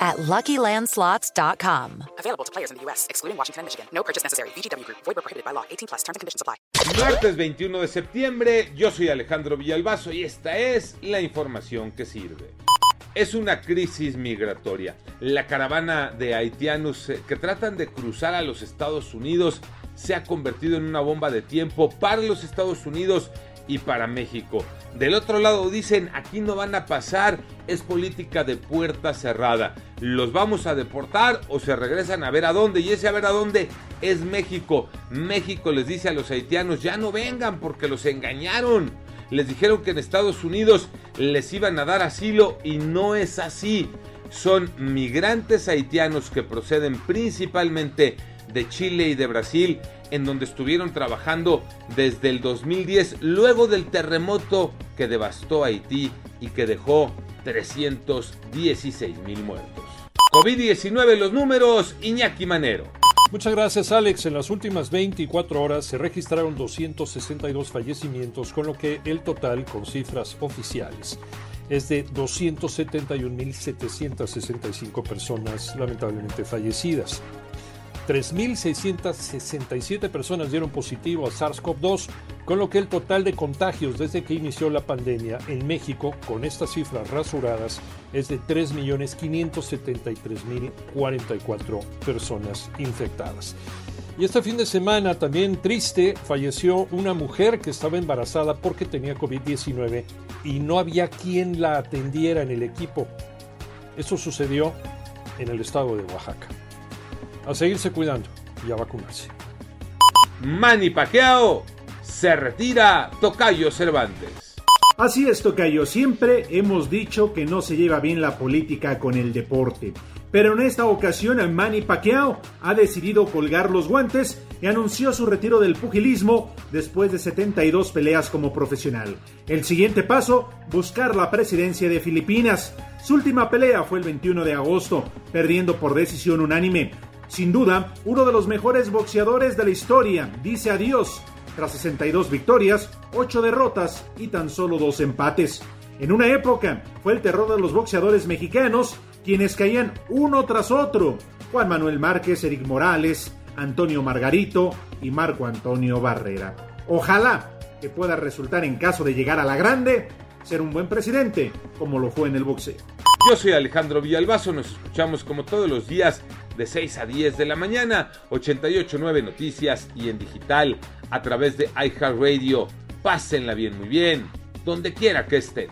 at LuckyLandSlots.com. Available to players in the U.S., excluding Washington and Michigan. No purchase necessary. VGW Group. Void prohibited by law. 18 plus. Terms and conditions apply. Martes 21 de septiembre, yo soy Alejandro Villalbazo y esta es la información que sirve. Es una crisis migratoria. La caravana de haitianos eh, que tratan de cruzar a los Estados Unidos se ha convertido en una bomba de tiempo para los Estados Unidos y para México. Del otro lado dicen, aquí no van a pasar, es política de puerta cerrada. Los vamos a deportar o se regresan a ver a dónde. Y ese a ver a dónde es México. México les dice a los haitianos, ya no vengan porque los engañaron. Les dijeron que en Estados Unidos les iban a dar asilo y no es así. Son migrantes haitianos que proceden principalmente de Chile y de Brasil, en donde estuvieron trabajando desde el 2010, luego del terremoto que devastó Haití y que dejó 316 mil muertos. COVID-19, los números, Iñaki Manero. Muchas gracias Alex. En las últimas 24 horas se registraron 262 fallecimientos, con lo que el total con cifras oficiales es de 271.765 personas lamentablemente fallecidas. 3.667 personas dieron positivo a SARS-CoV-2, con lo que el total de contagios desde que inició la pandemia en México, con estas cifras rasuradas, es de 3.573.044 personas infectadas. Y este fin de semana también triste, falleció una mujer que estaba embarazada porque tenía COVID-19 y no había quien la atendiera en el equipo. Eso sucedió en el estado de Oaxaca a seguirse cuidando y a vacunarse. Manny Pacquiao se retira Tocayo Cervantes. Así es, Tocayo. Siempre hemos dicho que no se lleva bien la política con el deporte. Pero en esta ocasión Manny Pacquiao ha decidido colgar los guantes y anunció su retiro del pugilismo después de 72 peleas como profesional. El siguiente paso, buscar la presidencia de Filipinas. Su última pelea fue el 21 de agosto, perdiendo por decisión unánime. Sin duda, uno de los mejores boxeadores de la historia dice adiós tras 62 victorias, 8 derrotas y tan solo 2 empates. En una época fue el terror de los boxeadores mexicanos, quienes caían uno tras otro. Juan Manuel Márquez, Eric Morales, Antonio Margarito y Marco Antonio Barrera. Ojalá que pueda resultar en caso de llegar a la grande, ser un buen presidente, como lo fue en el boxeo. Yo soy Alejandro Villalbazo, nos escuchamos como todos los días de 6 a 10 de la mañana, 889 Noticias y en digital a través de iHeartRadio. Pásenla bien, muy bien, donde quiera que estén.